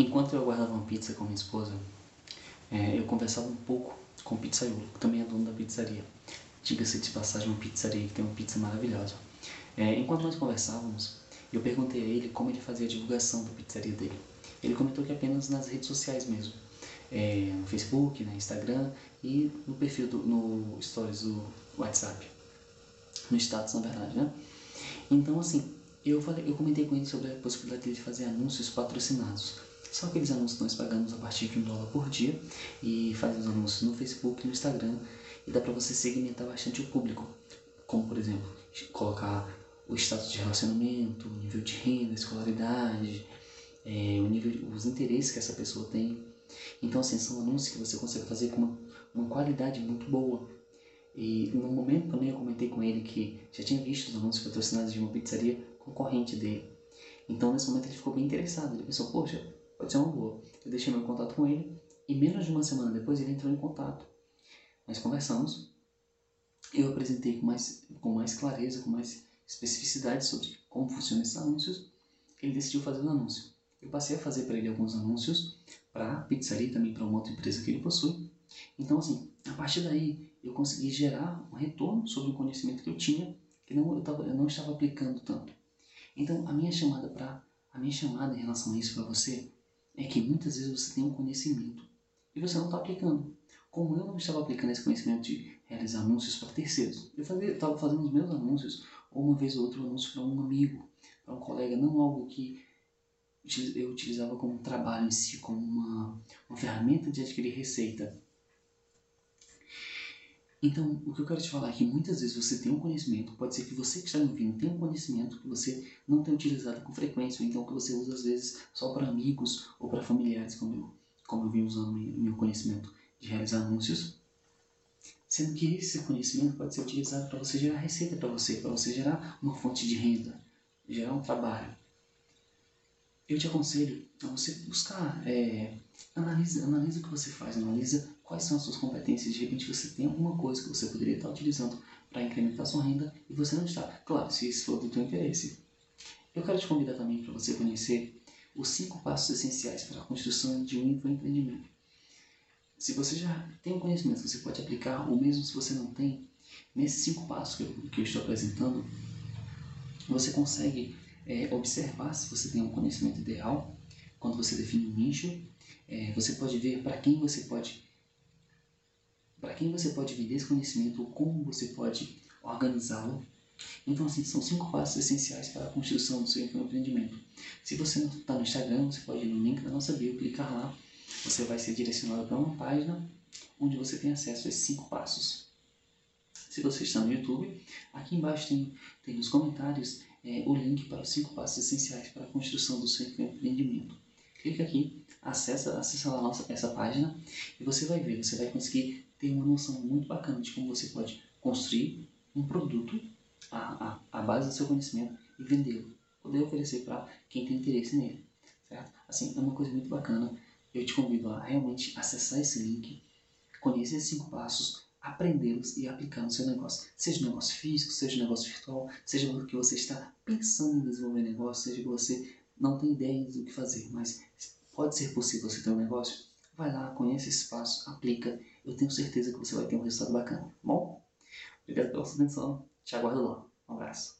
Enquanto eu aguardava uma pizza com minha esposa, é, eu conversava um pouco com o pizzaiolo, que também é dono da pizzaria. Diga-se de passagem, uma pizzaria que tem uma pizza maravilhosa. É, enquanto nós conversávamos, eu perguntei a ele como ele fazia a divulgação da pizzaria dele. Ele comentou que apenas nas redes sociais mesmo, é, no Facebook, no Instagram e no perfil, do, no Stories do WhatsApp, no status na verdade, né? Então assim, eu, falei, eu comentei com ele sobre a possibilidade de fazer anúncios patrocinados. São aqueles anúncios que nós pagamos a partir de um dólar por dia e fazemos anúncios no Facebook, no Instagram e dá para você segmentar bastante o público. Como, por exemplo, colocar o status de relacionamento, o nível de renda, escolaridade, é, o nível, os interesses que essa pessoa tem. Então, assim, são anúncios que você consegue fazer com uma, uma qualidade muito boa. E no momento também eu comentei com ele que já tinha visto os anúncios patrocinados de uma pizzaria concorrente dele. Então, nesse momento, ele ficou bem interessado. Ele pensou, poxa, pode ser uma boa. Eu deixei meu contato com ele e menos de uma semana depois ele entrou em contato. Nós conversamos, eu apresentei com mais, com mais clareza, com mais especificidade sobre como funcionam esses anúncios. Ele decidiu fazer um anúncio. Eu passei a fazer para ele alguns anúncios para a pizzaria e também para uma outra empresa que ele possui. Então, assim, a partir daí eu consegui gerar um retorno sobre o conhecimento que eu tinha, que não, eu, tava, eu não estava aplicando tanto. Então, a minha chamada para a minha chamada em relação a isso para você é que muitas vezes você tem um conhecimento e você não está aplicando. Como eu não estava aplicando esse conhecimento de realizar anúncios para terceiros, eu estava fazendo os meus anúncios, ou uma vez ou outra um anúncio para um amigo, para um colega, não algo que eu utilizava como trabalho em si, como uma, uma ferramenta de adquirir receita. Então, o que eu quero te falar é que muitas vezes você tem um conhecimento, pode ser que você que está me ouvindo tenha um conhecimento que você não tem utilizado com frequência, ou então que você usa às vezes só para amigos ou para familiares, como eu, como eu vim usando meu conhecimento de realizar anúncios. Sendo que esse conhecimento pode ser utilizado para você gerar receita para você, para você gerar uma fonte de renda, gerar um trabalho. Eu te aconselho a você buscar, é, analisa, analisa o que você faz, analisa quais são as suas competências. De repente você tem alguma coisa que você poderia estar utilizando para incrementar sua renda e você não está. Claro, se isso for do teu interesse. Eu quero te convidar também para você conhecer os cinco passos essenciais para a construção de um empreendimento. Se você já tem um conhecimento que você pode aplicar, ou mesmo se você não tem, nesses cinco passos que eu, que eu estou apresentando, você consegue é, observar se você tem um conhecimento ideal, quando você define um nicho, é, você pode ver para quem você pode para quem você pode vender esse conhecimento como você pode organizá-lo. Então, assim, são cinco passos essenciais para a construção do seu empreendimento. Se você não está no Instagram, você pode ir no link da nossa bio, clicar lá. Você vai ser direcionado para uma página onde você tem acesso a esses cinco passos. Se você está no YouTube, aqui embaixo tem, tem nos comentários é, o link para os cinco passos essenciais para a construção do seu empreendimento. Clique aqui, acessa, acessa lá nossa, essa página e você vai ver, você vai conseguir ter uma noção muito bacana de como você pode construir um produto à, à, à base do seu conhecimento e vendê-lo. Poder oferecer para quem tem interesse nele. Certo? Assim, é uma coisa muito bacana. Eu te convido a realmente acessar esse link, conhecer esses cinco passos, aprendê-los e aplicar no seu negócio. Seja negócio físico, seja negócio virtual, seja que você está pensando em desenvolver negócio, seja que você não tem ideia do que fazer, mas pode ser possível você ter um negócio, vai lá, conhece esse passo, aplica. Eu tenho certeza que você vai ter um resultado bacana. Bom, obrigado pela sua atenção. Te aguardo lá. Um abraço.